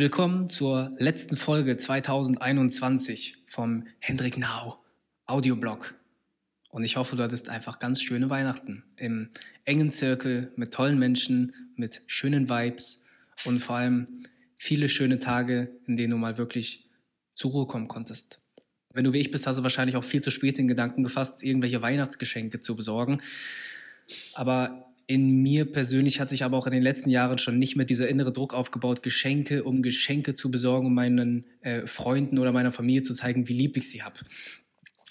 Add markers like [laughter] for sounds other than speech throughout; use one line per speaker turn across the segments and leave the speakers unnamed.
Willkommen zur letzten Folge 2021 vom Hendrik Now Audioblog. Und ich hoffe, du hattest einfach ganz schöne Weihnachten im engen Zirkel mit tollen Menschen, mit schönen Vibes und vor allem viele schöne Tage, in denen du mal wirklich zur Ruhe kommen konntest. Wenn du wie ich bist, hast du wahrscheinlich auch viel zu spät den Gedanken gefasst, irgendwelche Weihnachtsgeschenke zu besorgen. Aber in mir persönlich hat sich aber auch in den letzten Jahren schon nicht mehr dieser innere Druck aufgebaut, Geschenke, um Geschenke zu besorgen, um meinen äh, Freunden oder meiner Familie zu zeigen, wie lieb ich sie habe.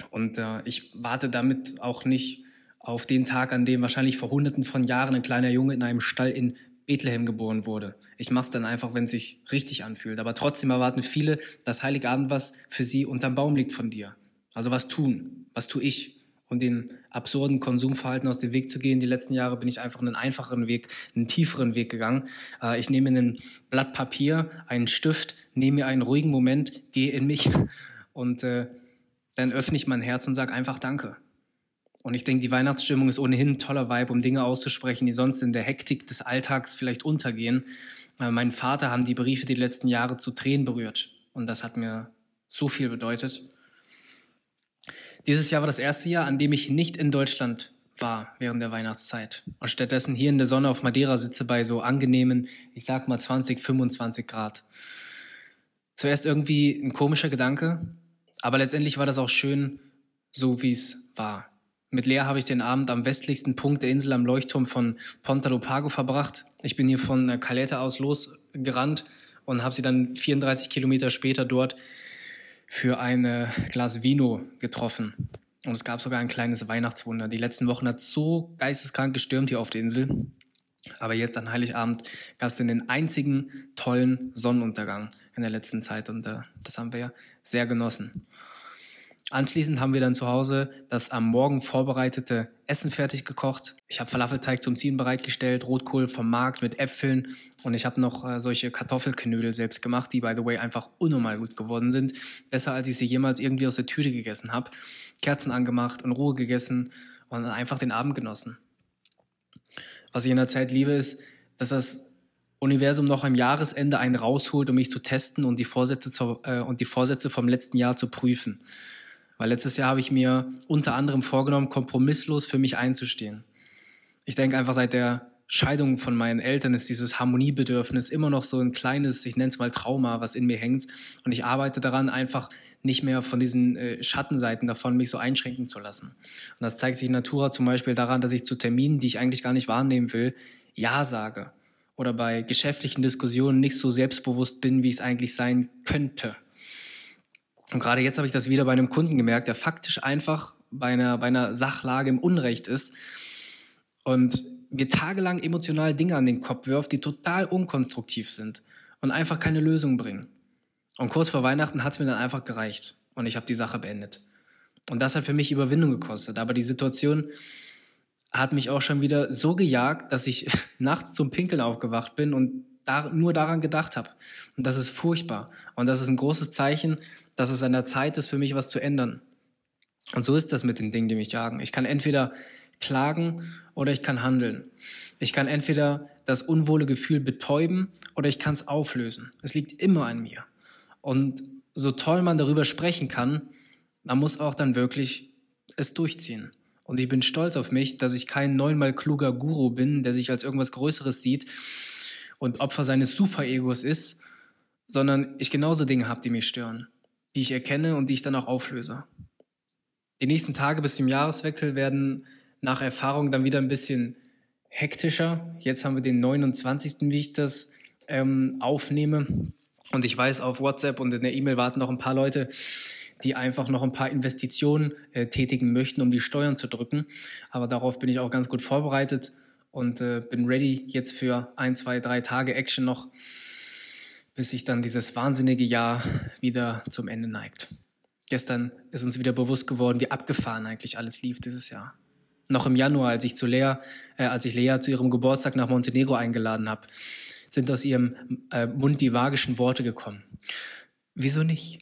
Und äh, ich warte damit auch nicht auf den Tag, an dem wahrscheinlich vor hunderten von Jahren ein kleiner Junge in einem Stall in Bethlehem geboren wurde. Ich mache es dann einfach, wenn es sich richtig anfühlt. Aber trotzdem erwarten viele, dass Heiligabend was für sie unterm Baum liegt von dir. Also was tun? Was tue ich? Und den absurden Konsumverhalten aus dem Weg zu gehen. Die letzten Jahre bin ich einfach einen einfacheren Weg, einen tieferen Weg gegangen. Äh, ich nehme ein Blatt Papier, einen Stift, nehme mir einen ruhigen Moment, gehe in mich [laughs] und äh, dann öffne ich mein Herz und sage einfach Danke. Und ich denke, die Weihnachtsstimmung ist ohnehin ein toller Vibe, um Dinge auszusprechen, die sonst in der Hektik des Alltags vielleicht untergehen. Äh, mein Vater haben die Briefe die letzten Jahre zu Tränen berührt. Und das hat mir so viel bedeutet. Dieses Jahr war das erste Jahr, an dem ich nicht in Deutschland war während der Weihnachtszeit und stattdessen hier in der Sonne auf Madeira sitze bei so angenehmen, ich sag mal 20, 25 Grad. Zuerst irgendwie ein komischer Gedanke, aber letztendlich war das auch schön, so wie es war. Mit Lea habe ich den Abend am westlichsten Punkt der Insel am Leuchtturm von Ponta do Pago verbracht. Ich bin hier von Caleta aus losgerannt und habe sie dann 34 Kilometer später dort für ein Glas Vino getroffen. Und es gab sogar ein kleines Weihnachtswunder. Die letzten Wochen hat so geisteskrank gestürmt hier auf der Insel. Aber jetzt an Heiligabend gab es den einzigen tollen Sonnenuntergang in der letzten Zeit. Und äh, das haben wir ja sehr genossen. Anschließend haben wir dann zu Hause das am Morgen vorbereitete Essen fertig gekocht. Ich habe Falafelteig zum Ziehen bereitgestellt, Rotkohl vom Markt mit Äpfeln und ich habe noch äh, solche Kartoffelknödel selbst gemacht, die by the way einfach unnormal gut geworden sind. Besser als ich sie jemals irgendwie aus der Tüte gegessen habe. Kerzen angemacht, in Ruhe gegessen und einfach den Abend genossen. Was ich in der Zeit liebe, ist, dass das Universum noch am Jahresende einen rausholt, um mich zu testen und die Vorsätze, zu, äh, und die Vorsätze vom letzten Jahr zu prüfen. Weil letztes Jahr habe ich mir unter anderem vorgenommen, kompromisslos für mich einzustehen. Ich denke einfach seit der Scheidung von meinen Eltern ist dieses Harmoniebedürfnis immer noch so ein kleines, ich nenne es mal Trauma, was in mir hängt. Und ich arbeite daran, einfach nicht mehr von diesen äh, Schattenseiten davon mich so einschränken zu lassen. Und das zeigt sich in Natura zum Beispiel daran, dass ich zu Terminen, die ich eigentlich gar nicht wahrnehmen will, Ja sage. Oder bei geschäftlichen Diskussionen nicht so selbstbewusst bin, wie es eigentlich sein könnte. Und gerade jetzt habe ich das wieder bei einem Kunden gemerkt, der faktisch einfach bei einer, bei einer Sachlage im Unrecht ist und mir tagelang emotional Dinge an den Kopf wirft, die total unkonstruktiv sind und einfach keine Lösung bringen. Und kurz vor Weihnachten hat es mir dann einfach gereicht und ich habe die Sache beendet. Und das hat für mich Überwindung gekostet. Aber die Situation hat mich auch schon wieder so gejagt, dass ich [laughs] nachts zum Pinkeln aufgewacht bin und da, nur daran gedacht habe. Und das ist furchtbar. Und das ist ein großes Zeichen, dass es an der Zeit ist, für mich was zu ändern. Und so ist das mit den Dingen, die mich jagen. Ich kann entweder klagen oder ich kann handeln. Ich kann entweder das unwohle Gefühl betäuben oder ich kann es auflösen. Es liegt immer an mir. Und so toll man darüber sprechen kann, man muss auch dann wirklich es durchziehen. Und ich bin stolz auf mich, dass ich kein neunmal kluger Guru bin, der sich als irgendwas Größeres sieht und Opfer seines Superegos ist, sondern ich genauso Dinge habe, die mich stören die ich erkenne und die ich dann auch auflöse. Die nächsten Tage bis zum Jahreswechsel werden nach Erfahrung dann wieder ein bisschen hektischer. Jetzt haben wir den 29., wie ich das ähm, aufnehme. Und ich weiß, auf WhatsApp und in der E-Mail warten noch ein paar Leute, die einfach noch ein paar Investitionen äh, tätigen möchten, um die Steuern zu drücken. Aber darauf bin ich auch ganz gut vorbereitet und äh, bin ready jetzt für ein, zwei, drei Tage Action noch bis sich dann dieses wahnsinnige Jahr wieder zum Ende neigt. Gestern ist uns wieder bewusst geworden, wie abgefahren eigentlich alles lief dieses Jahr. Noch im Januar, als ich zu Lea, äh, als ich Lea zu ihrem Geburtstag nach Montenegro eingeladen habe, sind aus ihrem äh, Mund die vagischen Worte gekommen. Wieso nicht?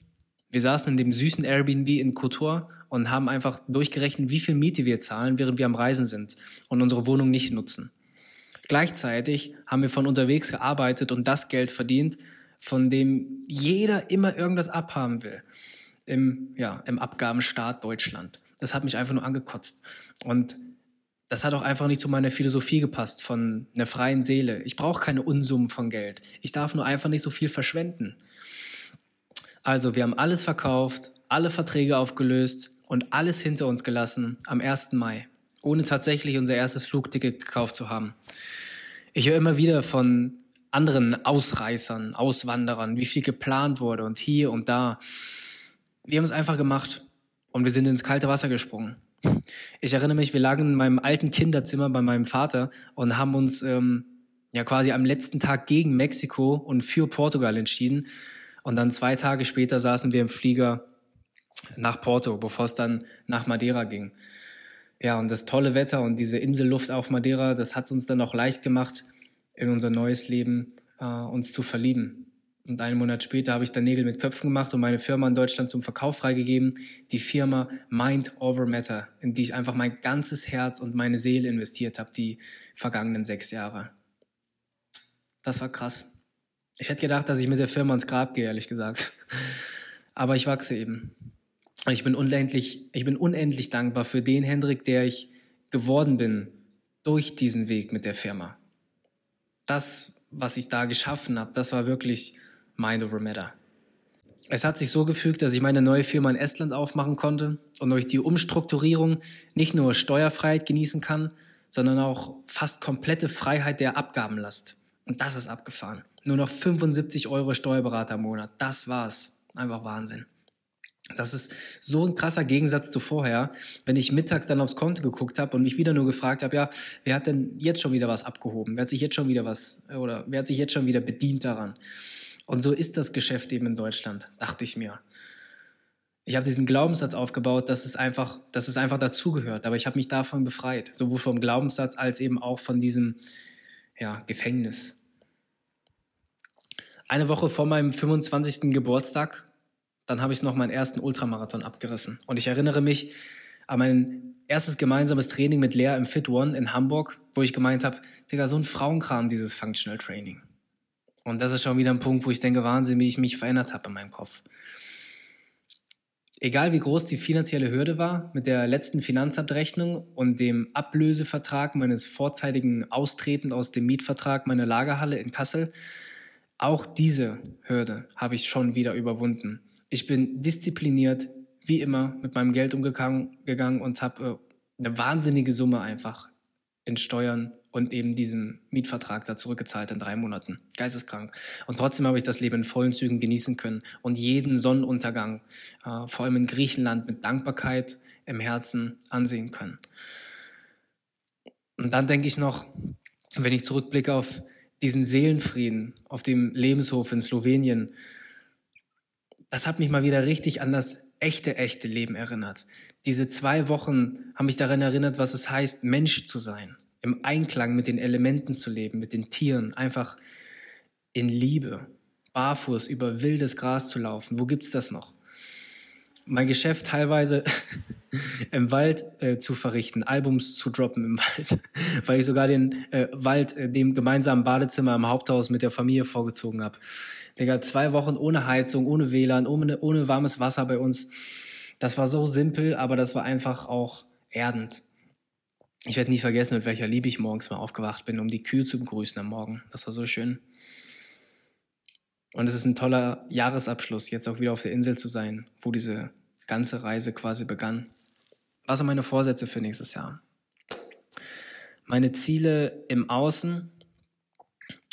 Wir saßen in dem süßen Airbnb in Kotor und haben einfach durchgerechnet, wie viel Miete wir zahlen, während wir am Reisen sind und unsere Wohnung nicht nutzen. Gleichzeitig haben wir von unterwegs gearbeitet und das Geld verdient, von dem jeder immer irgendwas abhaben will im, ja, im Abgabenstaat Deutschland. Das hat mich einfach nur angekotzt. Und das hat auch einfach nicht zu meiner Philosophie gepasst von einer freien Seele. Ich brauche keine Unsummen von Geld. Ich darf nur einfach nicht so viel verschwenden. Also, wir haben alles verkauft, alle Verträge aufgelöst und alles hinter uns gelassen am 1. Mai, ohne tatsächlich unser erstes Flugticket gekauft zu haben. Ich höre immer wieder von anderen Ausreißern, Auswanderern, wie viel geplant wurde und hier und da. Wir haben es einfach gemacht und wir sind ins kalte Wasser gesprungen. Ich erinnere mich, wir lagen in meinem alten Kinderzimmer bei meinem Vater und haben uns ähm, ja quasi am letzten Tag gegen Mexiko und für Portugal entschieden. Und dann zwei Tage später saßen wir im Flieger nach Porto, bevor es dann nach Madeira ging. Ja, und das tolle Wetter und diese Inselluft auf Madeira, das hat es uns dann auch leicht gemacht, in unser neues Leben äh, uns zu verlieben. Und einen Monat später habe ich dann Nägel mit Köpfen gemacht und meine Firma in Deutschland zum Verkauf freigegeben. Die Firma Mind Over Matter, in die ich einfach mein ganzes Herz und meine Seele investiert habe, die vergangenen sechs Jahre. Das war krass. Ich hätte gedacht, dass ich mit der Firma ins Grab gehe, ehrlich gesagt. [laughs] Aber ich wachse eben. Und ich bin unendlich, ich bin unendlich dankbar für den Hendrik, der ich geworden bin durch diesen Weg mit der Firma. Das, was ich da geschaffen habe, das war wirklich Mind over Matter. Es hat sich so gefügt, dass ich meine neue Firma in Estland aufmachen konnte und durch die Umstrukturierung nicht nur Steuerfreiheit genießen kann, sondern auch fast komplette Freiheit der Abgabenlast. Und das ist abgefahren. Nur noch 75 Euro Steuerberater im Monat. Das war's. Einfach Wahnsinn. Das ist so ein krasser Gegensatz zu vorher, wenn ich mittags dann aufs Konto geguckt habe und mich wieder nur gefragt habe, ja, wer hat denn jetzt schon wieder was abgehoben? Wer hat sich jetzt schon wieder was oder wer hat sich jetzt schon wieder bedient daran? Und so ist das Geschäft eben in Deutschland, dachte ich mir. Ich habe diesen Glaubenssatz aufgebaut, dass es einfach, dass es einfach dazugehört. Aber ich habe mich davon befreit, sowohl vom Glaubenssatz als eben auch von diesem ja, Gefängnis. Eine Woche vor meinem 25. Geburtstag, dann habe ich noch meinen ersten Ultramarathon abgerissen. Und ich erinnere mich an mein erstes gemeinsames Training mit Lea im Fit One in Hamburg, wo ich gemeint habe, Digga, so ein Frauenkram, dieses Functional Training. Und das ist schon wieder ein Punkt, wo ich denke, Wahnsinn, wie ich mich verändert habe in meinem Kopf. Egal wie groß die finanzielle Hürde war, mit der letzten Finanzabrechnung und dem Ablösevertrag meines vorzeitigen Austreten aus dem Mietvertrag meiner Lagerhalle in Kassel, auch diese Hürde habe ich schon wieder überwunden. Ich bin diszipliniert, wie immer, mit meinem Geld umgegangen und habe äh, eine wahnsinnige Summe einfach in Steuern und eben diesem Mietvertrag da zurückgezahlt in drei Monaten. Geisteskrank. Und trotzdem habe ich das Leben in vollen Zügen genießen können und jeden Sonnenuntergang, äh, vor allem in Griechenland, mit Dankbarkeit im Herzen ansehen können. Und dann denke ich noch, wenn ich zurückblicke auf diesen Seelenfrieden auf dem Lebenshof in Slowenien, das hat mich mal wieder richtig an das echte, echte Leben erinnert. Diese zwei Wochen haben mich daran erinnert, was es heißt, Mensch zu sein im Einklang mit den Elementen zu leben, mit den Tieren, einfach in Liebe, barfuß über wildes Gras zu laufen. Wo gibt's das noch? Mein Geschäft teilweise [laughs] im Wald äh, zu verrichten, Albums zu droppen im [laughs] Wald, weil ich sogar den äh, Wald, äh, dem gemeinsamen Badezimmer im Haupthaus mit der Familie vorgezogen habe. Digga, zwei Wochen ohne Heizung, ohne WLAN, ohne, ohne warmes Wasser bei uns. Das war so simpel, aber das war einfach auch erdend. Ich werde nie vergessen, mit welcher Liebe ich morgens mal aufgewacht bin, um die Kühe zu begrüßen am Morgen. Das war so schön. Und es ist ein toller Jahresabschluss, jetzt auch wieder auf der Insel zu sein, wo diese ganze Reise quasi begann. Was sind meine Vorsätze für nächstes Jahr? Meine Ziele im Außen.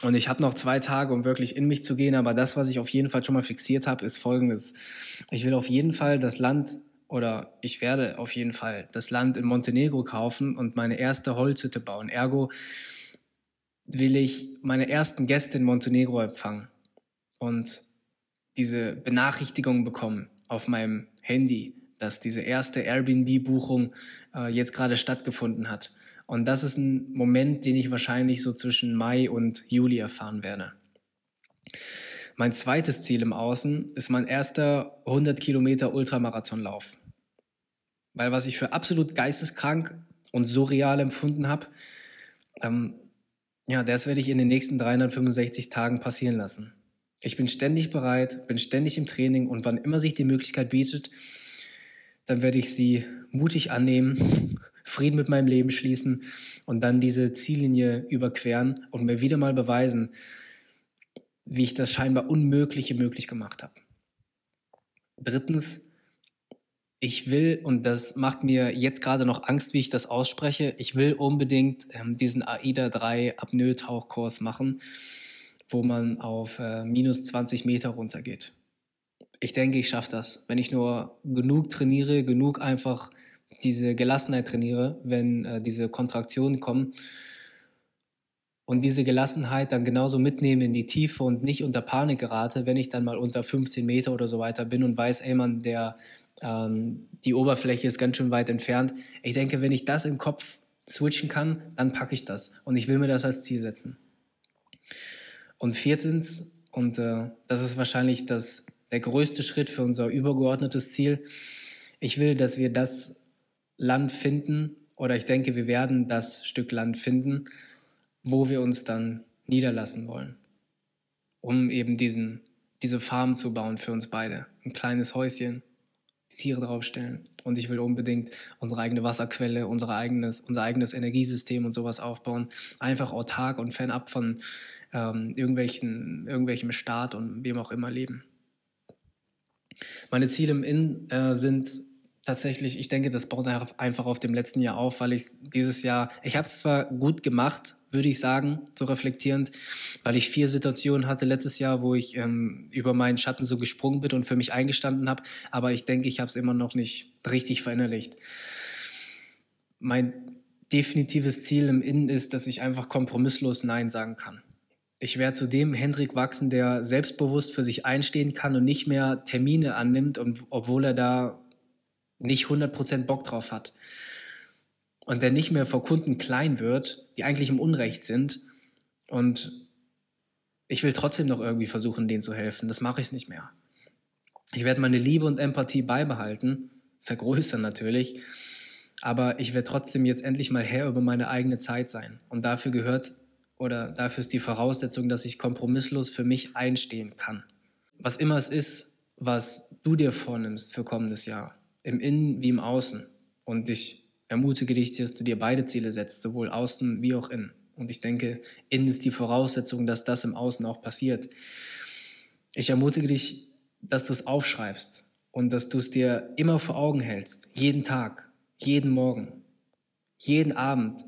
Und ich habe noch zwei Tage, um wirklich in mich zu gehen, aber das, was ich auf jeden Fall schon mal fixiert habe, ist folgendes. Ich will auf jeden Fall das Land oder ich werde auf jeden Fall das Land in Montenegro kaufen und meine erste Holzhütte bauen. Ergo will ich meine ersten Gäste in Montenegro empfangen und diese Benachrichtigung bekommen auf meinem Handy, dass diese erste Airbnb-Buchung äh, jetzt gerade stattgefunden hat. Und das ist ein Moment, den ich wahrscheinlich so zwischen Mai und Juli erfahren werde. Mein zweites Ziel im Außen ist mein erster 100 Kilometer Ultramarathonlauf. Weil was ich für absolut geisteskrank und surreal empfunden habe, ähm, ja, das werde ich in den nächsten 365 Tagen passieren lassen. Ich bin ständig bereit, bin ständig im Training und wann immer sich die Möglichkeit bietet, dann werde ich sie mutig annehmen, [laughs] Frieden mit meinem Leben schließen und dann diese Ziellinie überqueren und mir wieder mal beweisen, wie ich das scheinbar Unmögliche möglich gemacht habe. Drittens, ich will, und das macht mir jetzt gerade noch Angst, wie ich das ausspreche, ich will unbedingt ähm, diesen AIDA 3 Apnoe-Tauchkurs machen, wo man auf äh, minus 20 Meter runtergeht. Ich denke, ich schaffe das. Wenn ich nur genug trainiere, genug einfach diese Gelassenheit trainiere, wenn äh, diese Kontraktionen kommen und diese Gelassenheit dann genauso mitnehme in die Tiefe und nicht unter Panik gerate, wenn ich dann mal unter 15 Meter oder so weiter bin und weiß, ey man, der, ähm, die Oberfläche ist ganz schön weit entfernt. Ich denke, wenn ich das im Kopf switchen kann, dann packe ich das und ich will mir das als Ziel setzen. Und viertens, und äh, das ist wahrscheinlich das, der größte Schritt für unser übergeordnetes Ziel, ich will, dass wir das Land finden, oder ich denke, wir werden das Stück Land finden, wo wir uns dann niederlassen wollen, um eben diesen, diese Farm zu bauen für uns beide. Ein kleines Häuschen, Tiere draufstellen. Und ich will unbedingt unsere eigene Wasserquelle, unser eigenes, unser eigenes Energiesystem und sowas aufbauen. Einfach autark und fernab von ähm, irgendwelchen, irgendwelchem Staat und wem auch immer leben. Meine Ziele im Inn äh, sind tatsächlich, ich denke, das baut einfach auf dem letzten Jahr auf, weil ich dieses Jahr, ich habe es zwar gut gemacht, würde ich sagen, so reflektierend, weil ich vier Situationen hatte letztes Jahr, wo ich ähm, über meinen Schatten so gesprungen bin und für mich eingestanden habe, aber ich denke, ich habe es immer noch nicht richtig verinnerlicht. Mein definitives Ziel im Innen ist, dass ich einfach kompromisslos Nein sagen kann. Ich werde zu dem Hendrik wachsen, der selbstbewusst für sich einstehen kann und nicht mehr Termine annimmt, obwohl er da nicht 100% Bock drauf hat und der nicht mehr vor Kunden klein wird, die eigentlich im Unrecht sind und ich will trotzdem noch irgendwie versuchen, denen zu helfen. Das mache ich nicht mehr. Ich werde meine Liebe und Empathie beibehalten, vergrößern natürlich, aber ich werde trotzdem jetzt endlich mal Herr über meine eigene Zeit sein. Und dafür gehört oder dafür ist die Voraussetzung, dass ich kompromisslos für mich einstehen kann. Was immer es ist, was du dir vornimmst für kommendes Jahr, im Innen wie im Außen. Und ich ermutige dich, dass du dir beide Ziele setzt, sowohl außen wie auch innen. Und ich denke, innen ist die Voraussetzung, dass das im Außen auch passiert. Ich ermutige dich, dass du es aufschreibst und dass du es dir immer vor Augen hältst, jeden Tag, jeden Morgen, jeden Abend.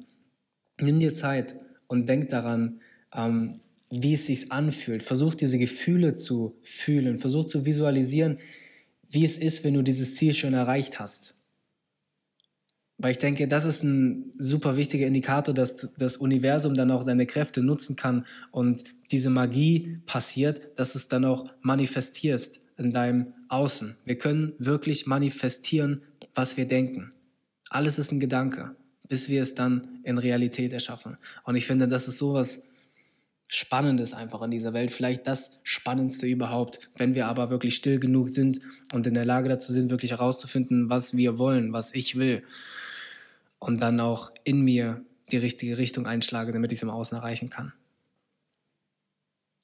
Nimm dir Zeit und denk daran, ähm, wie es sich anfühlt. Versuch diese Gefühle zu fühlen, versuch zu visualisieren, wie es ist, wenn du dieses Ziel schon erreicht hast. Weil ich denke, das ist ein super wichtiger Indikator, dass das Universum dann auch seine Kräfte nutzen kann und diese Magie passiert, dass du es dann auch manifestierst in deinem Außen. Wir können wirklich manifestieren, was wir denken. Alles ist ein Gedanke, bis wir es dann in Realität erschaffen. Und ich finde, das ist sowas Spannendes einfach in dieser Welt. Vielleicht das Spannendste überhaupt, wenn wir aber wirklich still genug sind und in der Lage dazu sind, wirklich herauszufinden, was wir wollen, was ich will. Und dann auch in mir die richtige Richtung einschlage, damit ich es im Außen erreichen kann.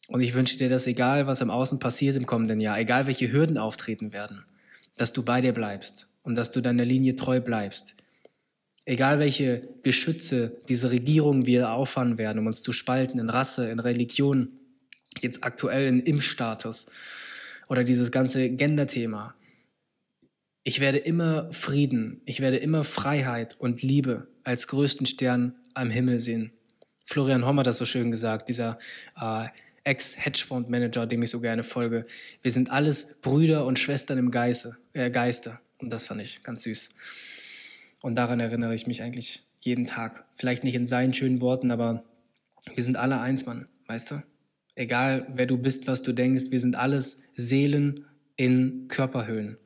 Und ich wünsche dir, dass egal, was im Außen passiert im kommenden Jahr, egal welche Hürden auftreten werden, dass du bei dir bleibst und dass du deiner Linie treu bleibst, Egal welche Geschütze diese Regierungen wieder auffahren werden, um uns zu spalten in Rasse, in Religion, jetzt aktuell in Impfstatus oder dieses ganze Gender-Thema. Ich werde immer Frieden, ich werde immer Freiheit und Liebe als größten Stern am Himmel sehen. Florian Homm hat das so schön gesagt, dieser äh, Ex-Hedgefonds-Manager, dem ich so gerne folge. Wir sind alles Brüder und Schwestern im Geiste, äh, Geiste. Und das fand ich ganz süß. Und daran erinnere ich mich eigentlich jeden Tag. Vielleicht nicht in seinen schönen Worten, aber wir sind alle eins, Mann, weißt du? Egal, wer du bist, was du denkst, wir sind alles Seelen in Körperhüllen.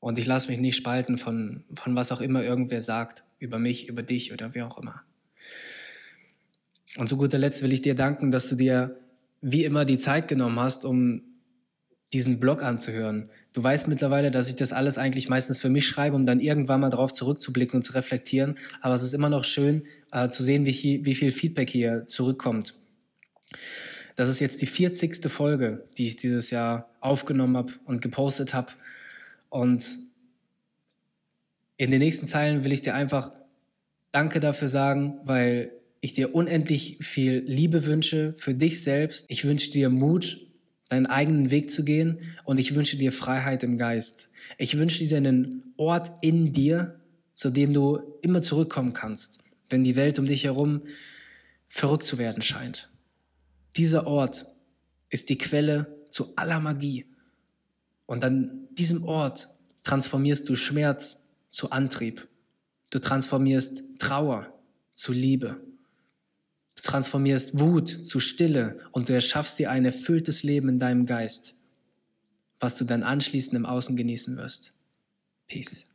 Und ich lasse mich nicht spalten von, von was auch immer irgendwer sagt, über mich, über dich oder wer auch immer. Und zu guter Letzt will ich dir danken, dass du dir wie immer die Zeit genommen hast, um diesen Blog anzuhören. Du weißt mittlerweile, dass ich das alles eigentlich meistens für mich schreibe, um dann irgendwann mal darauf zurückzublicken und zu reflektieren. Aber es ist immer noch schön äh, zu sehen, wie, wie viel Feedback hier zurückkommt. Das ist jetzt die 40. Folge, die ich dieses Jahr aufgenommen habe und gepostet habe. Und in den nächsten Zeilen will ich dir einfach Danke dafür sagen, weil ich dir unendlich viel Liebe wünsche für dich selbst. Ich wünsche dir Mut, deinen eigenen Weg zu gehen und ich wünsche dir Freiheit im Geist. Ich wünsche dir einen Ort in dir, zu dem du immer zurückkommen kannst, wenn die Welt um dich herum verrückt zu werden scheint. Dieser Ort ist die Quelle zu aller Magie. Und an diesem Ort transformierst du Schmerz zu Antrieb. Du transformierst Trauer zu Liebe. Du transformierst Wut zu Stille und du erschaffst dir ein erfülltes Leben in deinem Geist, was du dann anschließend im Außen genießen wirst. Peace.